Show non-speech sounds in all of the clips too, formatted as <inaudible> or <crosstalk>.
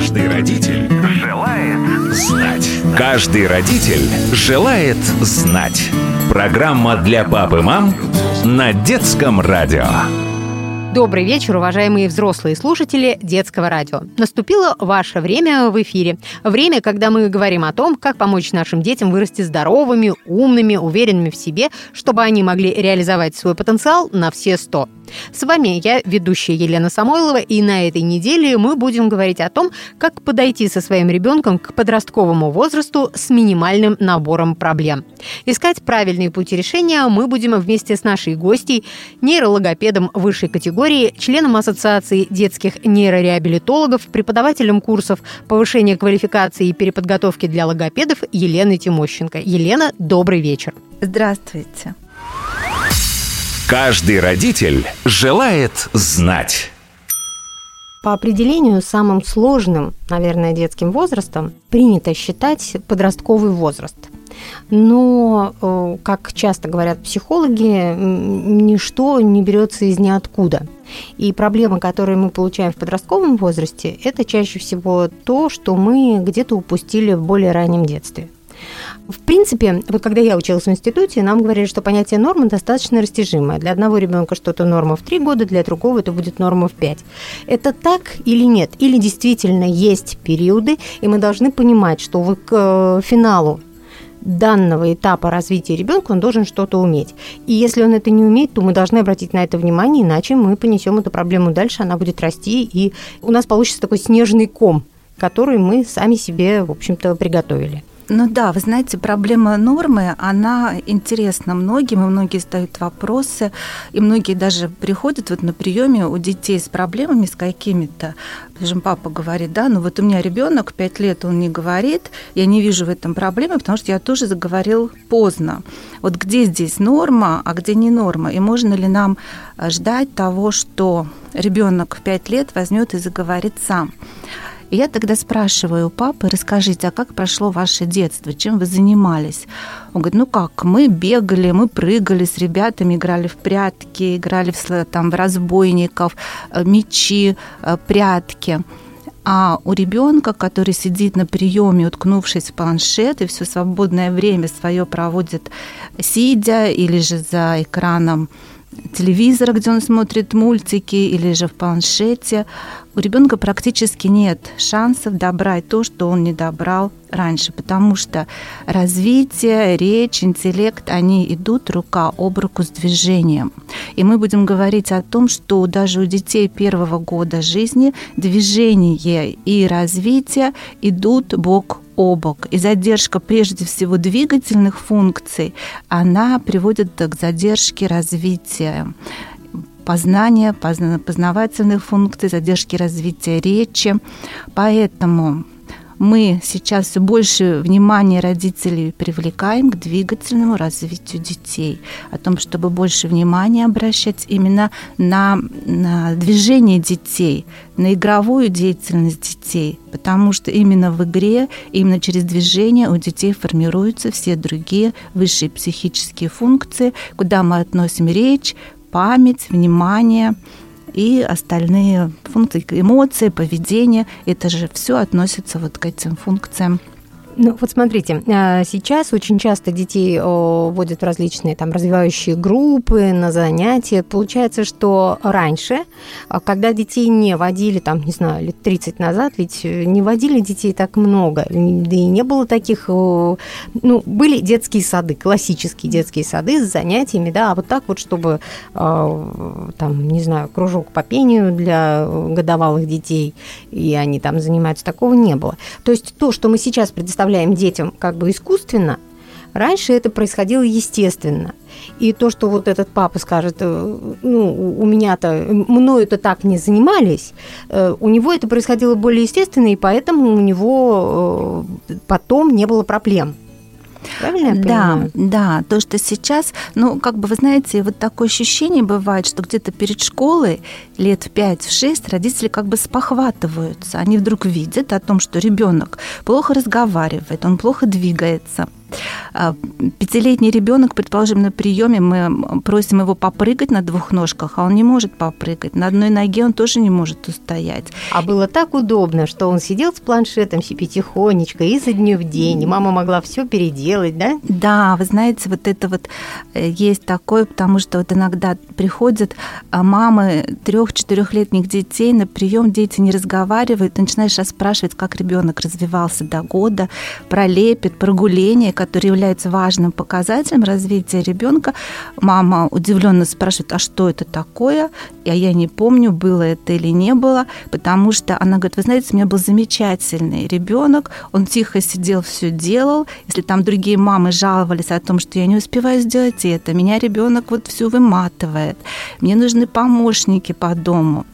Каждый родитель желает знать. Каждый родитель желает знать. Программа для пап и мам на детском радио. Добрый вечер, уважаемые взрослые слушатели детского радио. Наступило ваше время в эфире. Время, когда мы говорим о том, как помочь нашим детям вырасти здоровыми, умными, уверенными в себе, чтобы они могли реализовать свой потенциал на все сто. С вами я, ведущая Елена Самойлова, и на этой неделе мы будем говорить о том, как подойти со своим ребенком к подростковому возрасту с минимальным набором проблем. Искать правильные пути решения мы будем вместе с нашей гостьей, нейрологопедом высшей категории, членом Ассоциации детских нейрореабилитологов, преподавателем курсов повышения квалификации и переподготовки для логопедов Еленой Тимощенко. Елена, добрый вечер. Здравствуйте. Каждый родитель желает знать. По определению, самым сложным, наверное, детским возрастом принято считать подростковый возраст. Но, э, как часто говорят психологи, ничто не берется из ниоткуда. И проблемы, которые мы получаем в подростковом возрасте, это чаще всего то, что мы где-то упустили в более раннем детстве. В принципе, вот когда я училась в институте, нам говорили, что понятие нормы достаточно растяжимое. Для одного ребенка что-то норма в 3 года, для другого это будет норма в 5. Это так или нет? Или действительно есть периоды, и мы должны понимать, что к э, финалу данного этапа развития ребенка он должен что-то уметь. И если он это не умеет, то мы должны обратить на это внимание, иначе мы понесем эту проблему дальше, она будет расти, и у нас получится такой снежный ком, который мы сами себе, в общем-то, приготовили. Ну да, вы знаете, проблема нормы, она интересна многим, и многие задают вопросы, и многие даже приходят вот на приеме у детей с проблемами, с какими-то. Скажем, папа говорит, да, ну вот у меня ребенок, 5 лет он не говорит, я не вижу в этом проблемы, потому что я тоже заговорил поздно. Вот где здесь норма, а где не норма? И можно ли нам ждать того, что ребенок в 5 лет возьмет и заговорит сам? И я тогда спрашиваю у папы, расскажите, а как прошло ваше детство, чем вы занимались? Он говорит, ну как, мы бегали, мы прыгали с ребятами, играли в прятки, играли в, там, в разбойников, э, мечи, э, прятки. А у ребенка, который сидит на приеме, уткнувшись в планшет, и все свободное время свое проводит сидя или же за экраном телевизора, где он смотрит мультики, или же в планшете, у ребенка практически нет шансов добрать то, что он не добрал раньше, потому что развитие, речь, интеллект, они идут рука об руку с движением. И мы будем говорить о том, что даже у детей первого года жизни движение и развитие идут бок о бок. И задержка прежде всего двигательных функций, она приводит к задержке развития познания, познавательных функций, задержки развития речи. Поэтому мы сейчас все больше внимания родителей привлекаем к двигательному развитию детей, о том, чтобы больше внимания обращать именно на, на движение детей, на игровую деятельность детей, потому что именно в игре, именно через движение у детей формируются все другие высшие психические функции, куда мы относим речь, память, внимание и остальные функции, эмоции, поведение. Это же все относится вот к этим функциям ну, вот смотрите, а, сейчас очень часто детей вводят в различные там развивающие группы, на занятия. Получается, что раньше, а, когда детей не водили, там, не знаю, лет 30 назад, ведь не водили детей так много, да и не было таких, ну, были детские сады, классические детские сады с занятиями, да, а вот так вот, чтобы, а, там, не знаю, кружок по пению для годовалых детей, и они там занимаются, такого не было. То есть то, что мы сейчас предоставляем предоставляем детям как бы искусственно, раньше это происходило естественно. И то, что вот этот папа скажет, э, ну, у меня-то, мною это так не занимались, э, у него это происходило более естественно, и поэтому у него э, потом не было проблем. Правильно я понимаю? Да, да. То, что сейчас, ну, как бы, вы знаете, вот такое ощущение бывает, что где-то перед школой лет в 5-6 родители как бы спохватываются. Они вдруг видят о том, что ребенок плохо разговаривает, он плохо двигается – пятилетний ребенок, предположим, на приеме мы просим его попрыгать на двух ножках, а он не может попрыгать. На одной ноге он тоже не может устоять. А было так удобно, что он сидел с планшетом себе тихонечко изо дня в день, и мама могла все переделать, да? Да, вы знаете, вот это вот э, есть такое, потому что вот иногда приходят а, мамы трех-четырехлетних детей на прием, дети не разговаривают, начинаешь расспрашивать, как ребенок развивался до года, про лепет, про гуление, которые являются важным показателем развития ребенка. Мама удивленно спрашивает, а что это такое? А я не помню, было это или не было, потому что она говорит, вы знаете, у меня был замечательный ребенок, он тихо сидел, все делал. Если там другие мамы жаловались о том, что я не успеваю сделать это, меня ребенок вот всю выматывает, мне нужны помощники по дому.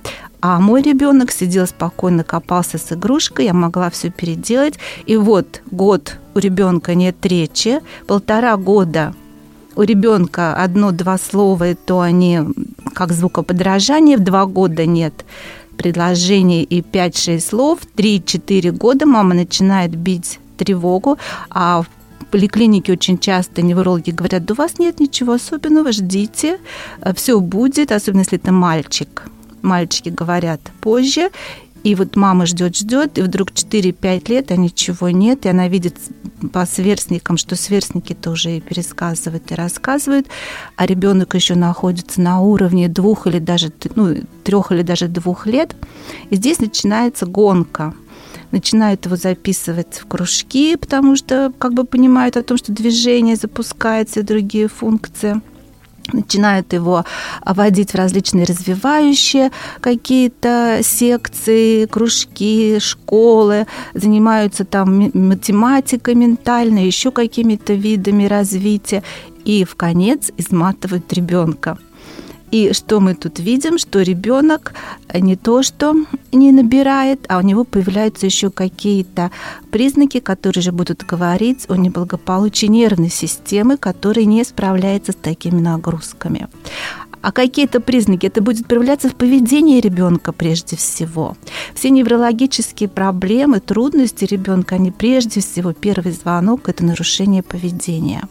А мой ребенок сидел спокойно, копался с игрушкой, я могла все переделать. И вот год у ребенка нет речи, полтора года у ребенка одно-два слова, и то они как звукоподражание, в два года нет предложений и 5-6 слов, 3-4 года мама начинает бить тревогу, а в поликлинике очень часто неврологи говорят, да у вас нет ничего особенного, ждите, все будет, особенно если это мальчик мальчики говорят позже, и вот мама ждет, ждет, и вдруг 4-5 лет, а ничего нет, и она видит по сверстникам, что сверстники-то уже и пересказывают, и рассказывают, а ребенок еще находится на уровне двух или даже ну, трех или даже двух лет. И здесь начинается гонка начинают его записывать в кружки, потому что как бы понимают о том, что движение запускается другие функции – начинают его вводить в различные развивающие какие-то секции, кружки, школы, занимаются там математикой ментальной, еще какими-то видами развития, и в конец изматывают ребенка. И что мы тут видим, что ребенок не то что не набирает, а у него появляются еще какие-то признаки, которые же будут говорить о неблагополучии нервной системы, которая не справляется с такими нагрузками. А какие-то признаки? Это будет проявляться в поведении ребенка прежде всего. Все неврологические проблемы, трудности ребенка, они прежде всего первый звонок – это нарушение поведения.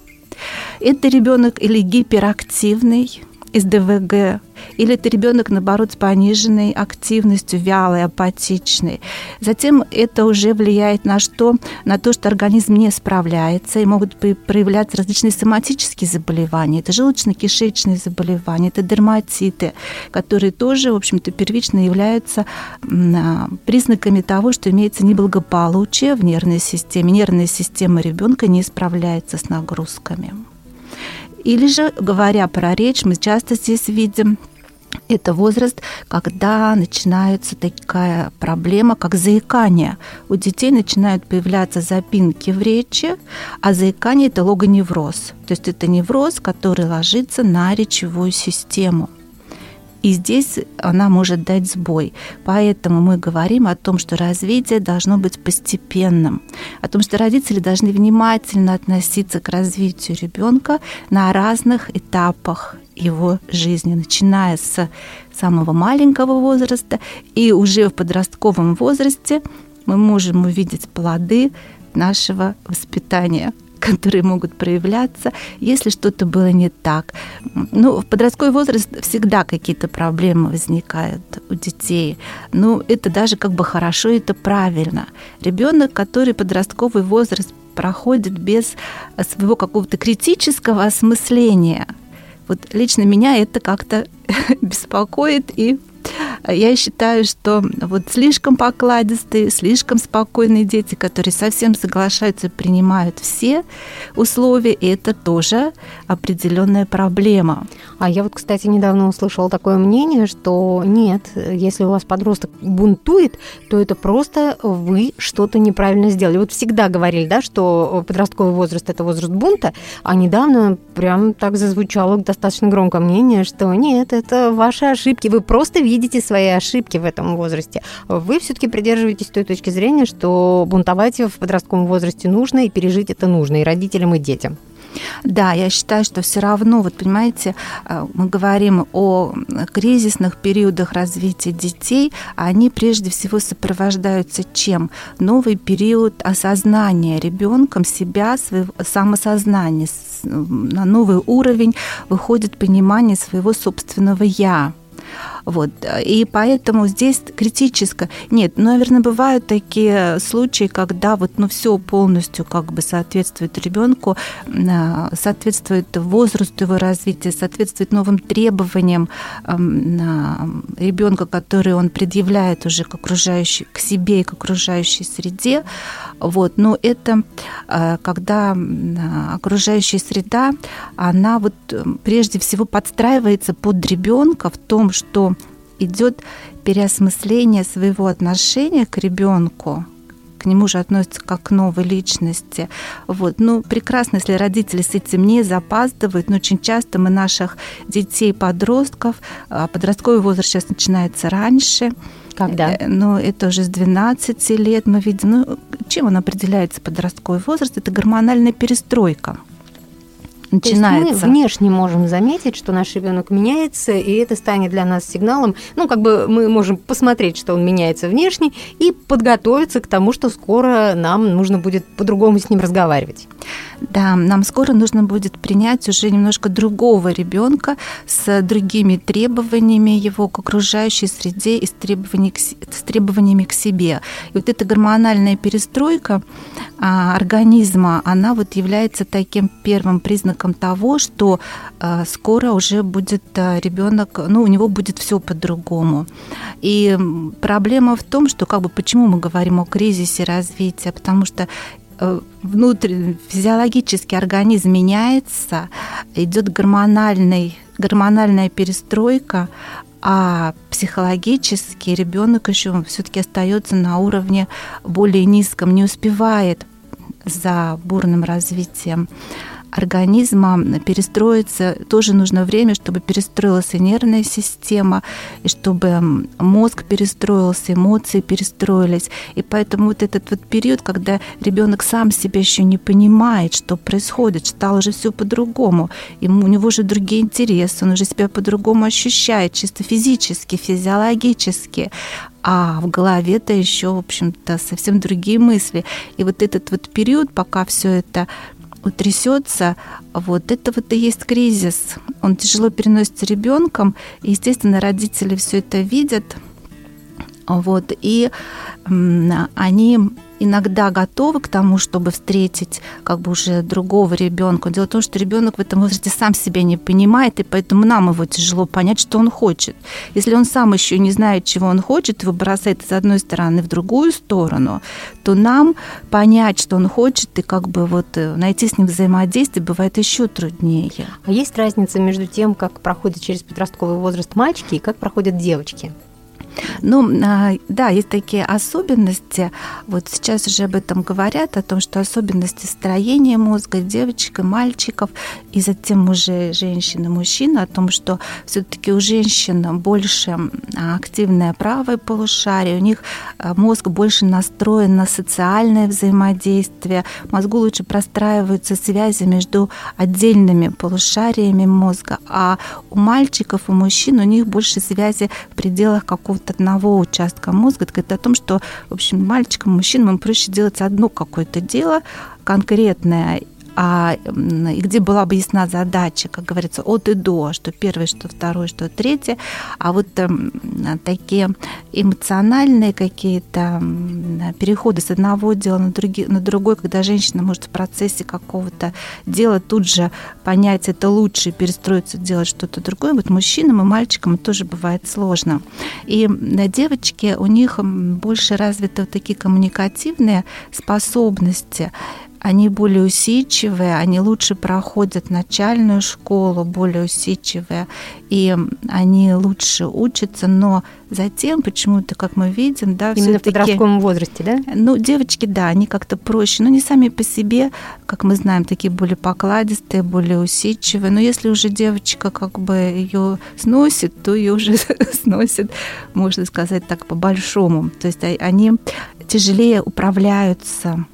Это ребенок или гиперактивный, из ДВГ, или это ребенок, наоборот, с пониженной активностью, вялый, апатичный. Затем это уже влияет на что? На то, что организм не справляется, и могут проявляться различные соматические заболевания. Это желудочно-кишечные заболевания, это дерматиты, которые тоже, в общем-то, первично являются а, признаками того, что имеется неблагополучие в нервной системе. Нервная система ребенка не справляется с нагрузками. Или же, говоря про речь, мы часто здесь видим это возраст, когда начинается такая проблема, как заикание. У детей начинают появляться запинки в речи, а заикание – это логоневроз. То есть это невроз, который ложится на речевую систему. И здесь она может дать сбой. Поэтому мы говорим о том, что развитие должно быть постепенным, о том, что родители должны внимательно относиться к развитию ребенка на разных этапах его жизни, начиная с самого маленького возраста и уже в подростковом возрасте мы можем увидеть плоды нашего воспитания – которые могут проявляться, если что-то было не так. Ну, в подростковый возраст всегда какие-то проблемы возникают у детей. Ну, это даже как бы хорошо, это правильно. Ребенок, который подростковый возраст проходит без своего какого-то критического осмысления. Вот лично меня это как-то <laughs> беспокоит и я считаю, что вот слишком покладистые, слишком спокойные дети, которые совсем соглашаются, принимают все условия, и это тоже определенная проблема. А я вот, кстати, недавно услышала такое мнение, что нет, если у вас подросток бунтует, то это просто вы что-то неправильно сделали. Вот всегда говорили, да, что подростковый возраст – это возраст бунта, а недавно прям так зазвучало достаточно громкое мнение, что нет, это ваши ошибки, вы просто видите свои ошибки в этом возрасте. Вы все-таки придерживаетесь той точки зрения, что бунтовать в подростковом возрасте нужно, и пережить это нужно и родителям, и детям. Да, я считаю, что все равно, вот понимаете, э, мы говорим о кризисных периодах развития детей, а они прежде всего сопровождаются чем? Новый период осознания ребенком себя, своего самосознания, на новый уровень выходит понимание своего собственного я. Вот. И поэтому здесь критическое. Нет, ну, наверное, бывают такие случаи, когда вот, ну, все полностью как бы соответствует ребенку, а, соответствует возрасту его развития, соответствует новым требованиям ребенка, которые он предъявляет уже к окружающей, к себе и к окружающей среде. Вот. Но это а, когда окружающая среда, она вот прежде всего подстраивается под ребенка в том, что идет переосмысление своего отношения к ребенку, к нему же относятся как к новой личности. Вот. Ну, прекрасно, если родители с этим не запаздывают, но очень часто мы наших детей, подростков, а подростковый возраст сейчас начинается раньше, когда? Э, ну, это уже с 12 лет мы видим. Ну, чем он определяется, подростковый возраст? Это гормональная перестройка начинается. То есть мы внешне можем заметить, что наш ребенок меняется, и это станет для нас сигналом. Ну, как бы мы можем посмотреть, что он меняется внешне, и подготовиться к тому, что скоро нам нужно будет по-другому с ним разговаривать. Да, нам скоро нужно будет принять уже немножко другого ребенка с другими требованиями его к окружающей среде и с, требований к, с требованиями к себе. И вот эта гормональная перестройка а, организма, она вот является таким первым признаком того, что а, скоро уже будет а, ребенок, ну, у него будет все по-другому. И проблема в том, что как бы почему мы говорим о кризисе развития, потому что Э, внутренний физиологический организм меняется, идет гормональный, гормональная перестройка, а психологически ребенок еще все-таки остается на уровне более низком, не успевает за бурным развитием организма перестроиться. Тоже нужно время, чтобы перестроилась и нервная система, и чтобы мозг перестроился, эмоции перестроились. И поэтому вот этот вот период, когда ребенок сам себя еще не понимает, что происходит, стало уже все по-другому. Ему, у него же другие интересы, он уже себя по-другому ощущает, чисто физически, физиологически а в голове-то еще, в общем-то, совсем другие мысли. И вот этот вот период, пока все это утрясется, вот это вот и есть кризис. Он тяжело переносится ребенком, и, естественно, родители все это видят, вот, и они иногда готовы к тому, чтобы встретить как бы уже другого ребенка. Дело в том, что ребенок в этом возрасте сам себя не понимает, и поэтому нам его тяжело понять, что он хочет. Если он сам еще не знает, чего он хочет, его бросает из одной стороны в другую сторону, то нам понять, что он хочет, и как бы вот э, найти с ним взаимодействие бывает еще труднее. А есть разница между тем, как проходят через подростковый возраст мальчики и как проходят девочки? Ну, а, да, есть такие особенности. Вот сейчас уже об этом говорят, о том, что особенности строения мозга девочек и мальчиков, и затем уже женщин и мужчин, о том, что все-таки у женщин больше активное правое полушарие, у них а, мозг больше настроен на социальное взаимодействие, мозгу лучше простраиваются связи между отдельными полушариями мозга, а у мальчиков, у мужчин у них больше связи в пределах какого-то от одного участка мозга. Это о том, что, в общем, мальчикам, мужчинам проще делать одно какое-то дело конкретное, а, и где была бы ясна задача, как говорится, от и до, что первое, что второе, что третье, а вот э, такие эмоциональные какие-то переходы с одного дела на, други, на другой, когда женщина может в процессе какого-то дела тут же понять это лучше, перестроиться, делать что-то другое, вот мужчинам и мальчикам тоже бывает сложно. И на девочки у них больше развиты вот такие коммуникативные способности, они более усидчивые, они лучше проходят начальную школу, более усидчивые, и они лучше учатся, но затем почему-то, как мы видим, да, Именно в подростковом возрасте, да? Ну, девочки, да, они как-то проще, но не сами по себе, как мы знаем, такие более покладистые, более усидчивые, но если уже девочка как бы ее сносит, то ее уже <laughs> сносит, можно сказать так, по-большому. То есть они тяжелее управляются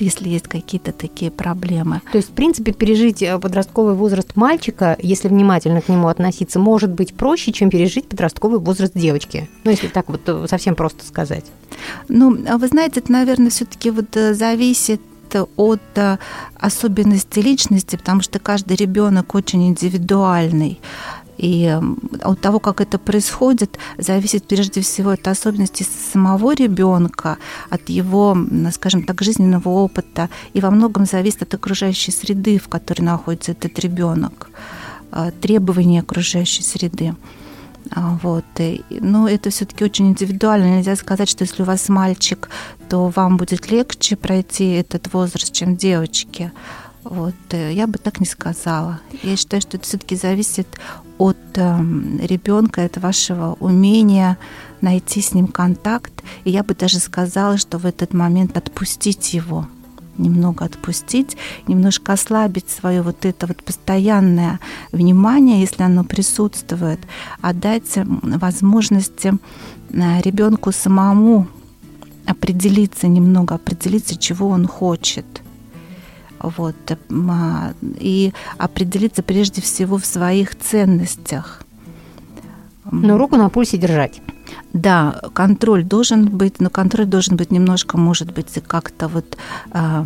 если есть какие-то такие проблемы. То есть, в принципе, пережить э, подростковый возраст мальчика, если внимательно к нему относиться, может быть проще, чем пережить подростковый возраст девочки. Ну, если так вот э, совсем просто сказать. Ну, а вы знаете, это, наверное, все-таки вот э, зависит от особенностей личности, потому что каждый ребенок очень индивидуальный. И от того, как это происходит, зависит прежде всего от особенностей самого ребенка, от его, скажем так, жизненного опыта, и во многом зависит от окружающей среды, в которой находится этот ребенок, а, требований окружающей среды. А, вот. Но это все-таки очень индивидуально. Нельзя сказать, что если у вас мальчик, то вам будет легче пройти этот возраст, чем девочке. Вот, э, я бы так не сказала. Я считаю, что это все-таки зависит от э, ребенка, от вашего умения найти с ним контакт. И я бы даже сказала, что в этот момент отпустить его, немного отпустить, немножко ослабить свое вот это вот постоянное внимание, если оно присутствует, отдать возможности э, ребенку самому определиться немного, определиться, чего он хочет – вот, а, и определиться прежде всего в своих ценностях. Но руку на пульсе держать. Да, контроль должен быть, но контроль должен быть немножко, может быть, как-то вот э,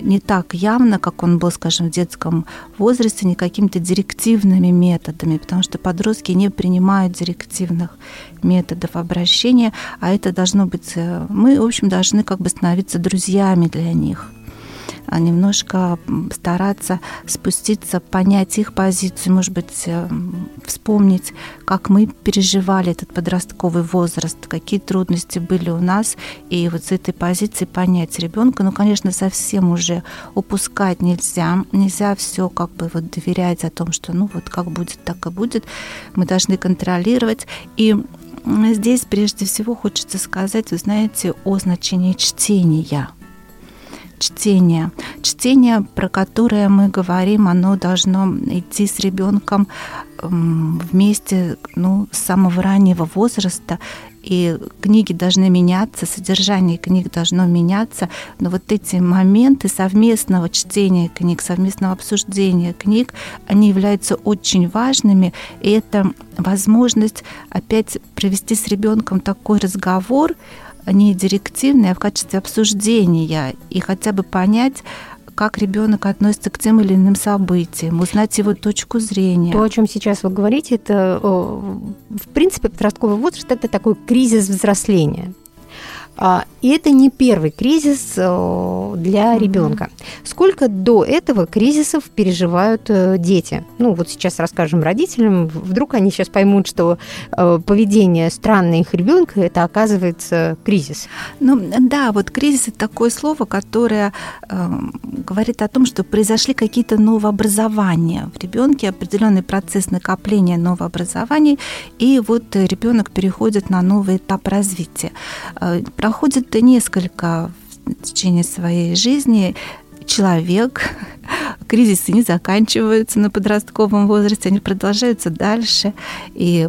не так явно, как он был, скажем, в детском возрасте, не какими-то директивными методами, потому что подростки не принимают директивных методов обращения, а это должно быть, э, мы, в общем, должны как бы становиться друзьями для них. А немножко стараться спуститься, понять их позицию, может быть, э, вспомнить, как мы переживали этот подростковый возраст, какие трудности были у нас, и вот с этой позиции понять ребенка. Ну, конечно, совсем уже упускать нельзя, нельзя все как бы вот доверять о том, что ну вот как будет, так и будет. Мы должны контролировать. И здесь прежде всего хочется сказать, вы знаете, о значении чтения – чтение. Чтение, про которое мы говорим, оно должно идти с ребенком вместе ну, с самого раннего возраста, и книги должны меняться, содержание книг должно меняться, но вот эти моменты совместного чтения книг, совместного обсуждения книг, они являются очень важными, и это возможность опять провести с ребенком такой разговор, не директивные, а в качестве обсуждения и хотя бы понять, как ребенок относится к тем или иным событиям, узнать его точку зрения. То, о чем сейчас вы говорите, это, в принципе, подростковый возраст – это такой кризис взросления. А, и это не первый кризис э, для ребенка. Сколько до этого кризисов переживают э, дети? Ну, вот сейчас расскажем родителям, вдруг они сейчас поймут, что э, поведение странное их ребенка это оказывается кризис. Ну, да, вот кризис это такое слово, которое э, говорит о том, что произошли какие-то новообразования в ребенке, определенный процесс накопления новообразований, и вот ребенок переходит на новый этап развития проходит несколько в течение своей жизни человек, кризисы не заканчиваются на подростковом возрасте, они продолжаются дальше. И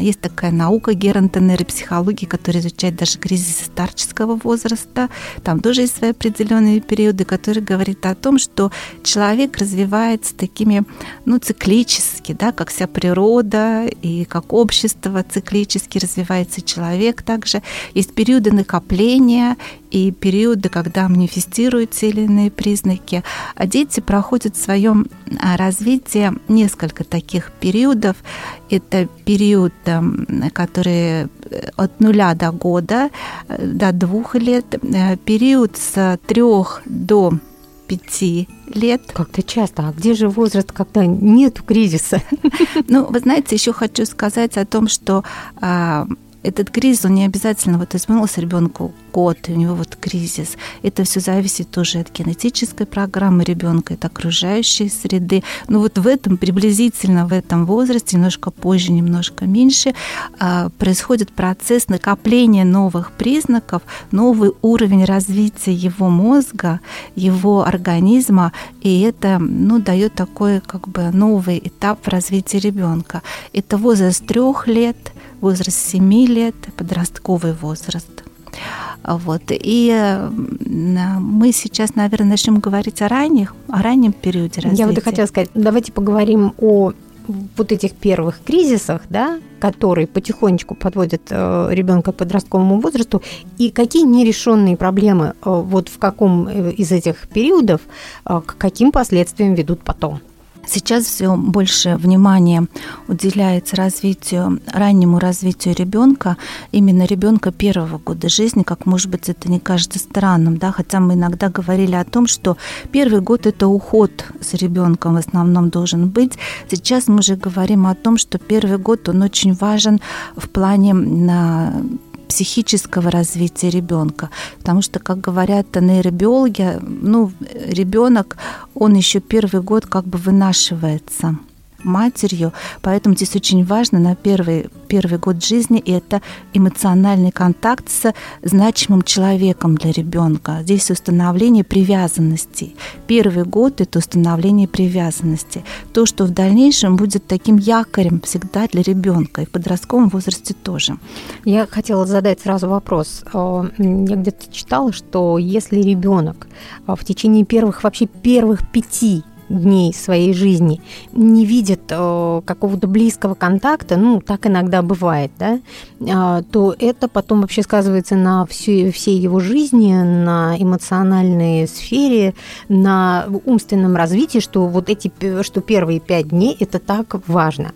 есть такая наука геронтонейропсихологии, которая изучает даже кризисы старческого возраста. Там тоже есть свои определенные периоды, которые говорят о том, что человек развивается такими, ну, циклически, да, как вся природа и как общество циклически развивается человек также. Есть периоды накопления и периоды, когда манифестируют те или иные признаки. А дети проходят в своем а, развитии несколько таких периодов. Это период, эм, который э, от нуля до года, э, до двух лет, э, период с трех до пяти лет. Как-то часто. А где же возраст, когда нет кризиса? Ну, вы знаете, еще хочу сказать о том, что а, этот кризис, он не обязательно вот изменился ребенку год, и у него вот кризис. Это все зависит тоже от генетической программы ребенка, от окружающей среды. Но вот в этом, приблизительно в этом возрасте, немножко позже, немножко меньше, а, происходит процесс накопления новых признаков, новый уровень развития его мозга, его организма, и это ну, дает такой как бы новый этап в развитии ребенка. Это возраст трех лет, возраст 7 лет, подростковый возраст. Вот. И мы сейчас, наверное, начнем говорить о ранних, о раннем периоде развития. Я вот и хотела сказать, давайте поговорим о вот этих первых кризисах, да, которые потихонечку подводят э, ребенка к подростковому возрасту, и какие нерешенные проблемы э, вот в каком э, из этих периодов э, к каким последствиям ведут потом? Сейчас все больше внимания уделяется развитию, раннему развитию ребенка, именно ребенка первого года жизни, как может быть это не кажется странным, да, хотя мы иногда говорили о том, что первый год это уход с ребенком в основном должен быть. Сейчас мы уже говорим о том, что первый год он очень важен в плане на психического развития ребенка. Потому что, как говорят нейробиологи, ну, ребенок, он еще первый год как бы вынашивается матерью, поэтому здесь очень важно на первый, первый год жизни это эмоциональный контакт с значимым человеком для ребенка. Здесь установление привязанности. Первый год это установление привязанности. То, что в дальнейшем будет таким якорем всегда для ребенка и в подростковом возрасте тоже. Я хотела задать сразу вопрос. Я где-то читала, что если ребенок в течение первых вообще первых пяти дней своей жизни не видит э, какого-то близкого контакта, ну, так иногда бывает, да, э, то это потом вообще сказывается на всей, всей его жизни, на эмоциональной сфере, на умственном развитии, что вот эти, что первые пять дней это так важно.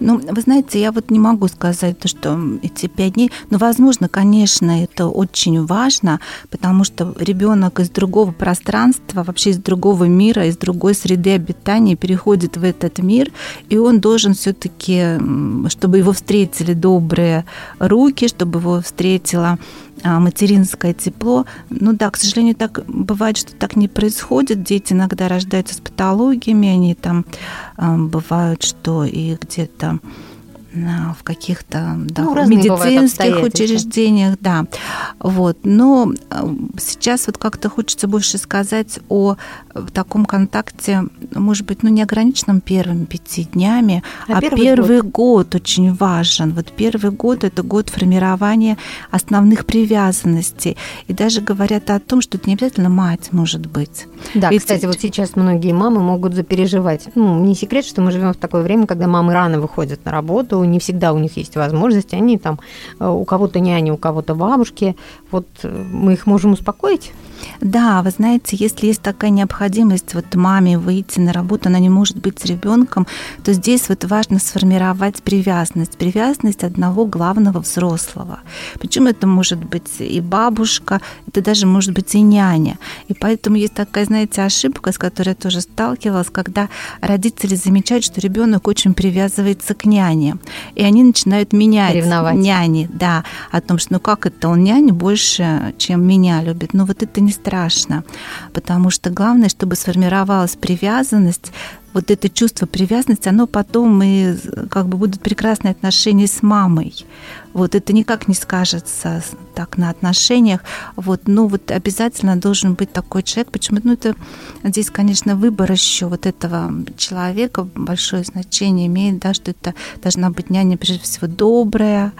Ну, вы знаете, я вот не могу сказать, что эти пять дней, но, возможно, конечно, это очень важно, потому что ребенок из другого пространства, вообще из другого мира, из другой среды обитания переходит в этот мир, и он должен все-таки, чтобы его встретили добрые руки, чтобы его встретила материнское тепло. Ну да, к сожалению, так бывает, что так не происходит. Дети иногда рождаются с патологиями, они там а, бывают, что и где-то в каких-то да, ну, медицинских учреждениях, да. Вот. Но сейчас вот как-то хочется больше сказать о э, таком контакте, может быть, ну не ограниченном первыми пяти днями, а, а первый, первый год. год очень важен. Вот первый год это год формирования основных привязанностей. И даже говорят о том, что это не обязательно мать может быть. Да, Ведь... кстати, вот сейчас многие мамы могут запереживать. Ну, не секрет, что мы живем в такое время, когда мамы рано выходят на работу, не всегда у них есть возможность, они там, э, у кого-то няни, у кого-то бабушки, вот э, мы их можем успокоить? Да, вы знаете, если есть такая необходимость вот маме выйти на работу, она не может быть с ребенком, то здесь вот важно сформировать привязанность, привязанность одного главного взрослого. Причем это может быть и бабушка, это даже может быть и няня. И поэтому есть такая, знаете, ошибка, с которой я тоже сталкивалась, когда родители замечают, что ребенок очень привязывается к няне, и они начинают менять Ревновать. няни, да, о том, что ну как это он няню больше, чем меня любит. Но вот это не страшно, потому что главное, чтобы сформировалась привязанность, вот это чувство привязанности, оно потом и как бы будут прекрасные отношения с мамой. Вот это никак не скажется так на отношениях. Вот, ну вот обязательно должен быть такой человек. Почему? Ну это здесь, конечно, выбор еще вот этого человека большое значение имеет, да, что это должна быть няня прежде всего добрая,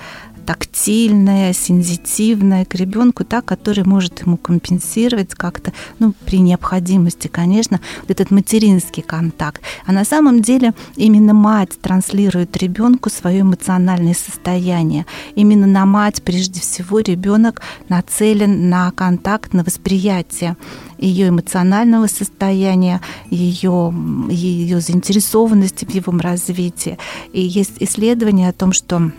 тактильная, сензитивная к ребенку, та, который может ему компенсировать как-то, ну, при необходимости, конечно, вот этот материнский контакт. А на самом деле именно мать транслирует ребенку свое эмоциональное состояние. Именно на мать прежде всего ребенок нацелен на контакт, на восприятие ее эмоционального состояния, ее, ее заинтересованности в его развитии. И есть исследования о том, что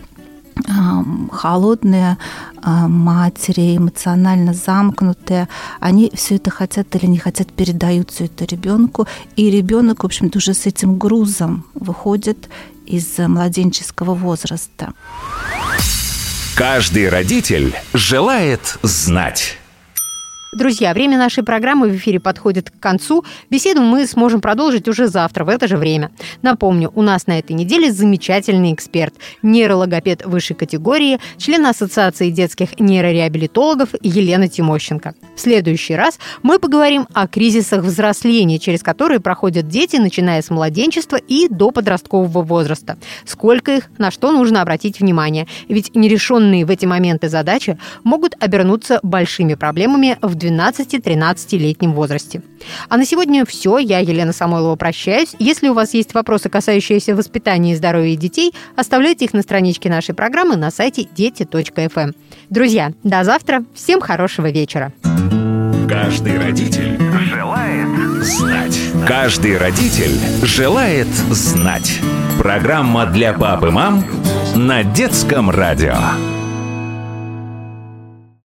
холодные матери, эмоционально замкнутые, они все это хотят или не хотят, передают все это ребенку, и ребенок, в общем-то, уже с этим грузом выходит из младенческого возраста. Каждый родитель желает знать. Друзья, время нашей программы в эфире подходит к концу. Беседу мы сможем продолжить уже завтра в это же время. Напомню, у нас на этой неделе замечательный эксперт, нейрологопед высшей категории, член Ассоциации детских нейрореабилитологов Елена Тимощенко. В следующий раз мы поговорим о кризисах взросления, через которые проходят дети, начиная с младенчества и до подросткового возраста. Сколько их, на что нужно обратить внимание. Ведь нерешенные в эти моменты задачи могут обернуться большими проблемами в 12-13-летнем возрасте. А на сегодня все. Я, Елена Самойлова, прощаюсь. Если у вас есть вопросы, касающиеся воспитания и здоровья детей, оставляйте их на страничке нашей программы на сайте дети.фм. Друзья, до завтра. Всем хорошего вечера. Каждый родитель желает знать. Каждый родитель желает знать. Программа для пап и мам на детском радио.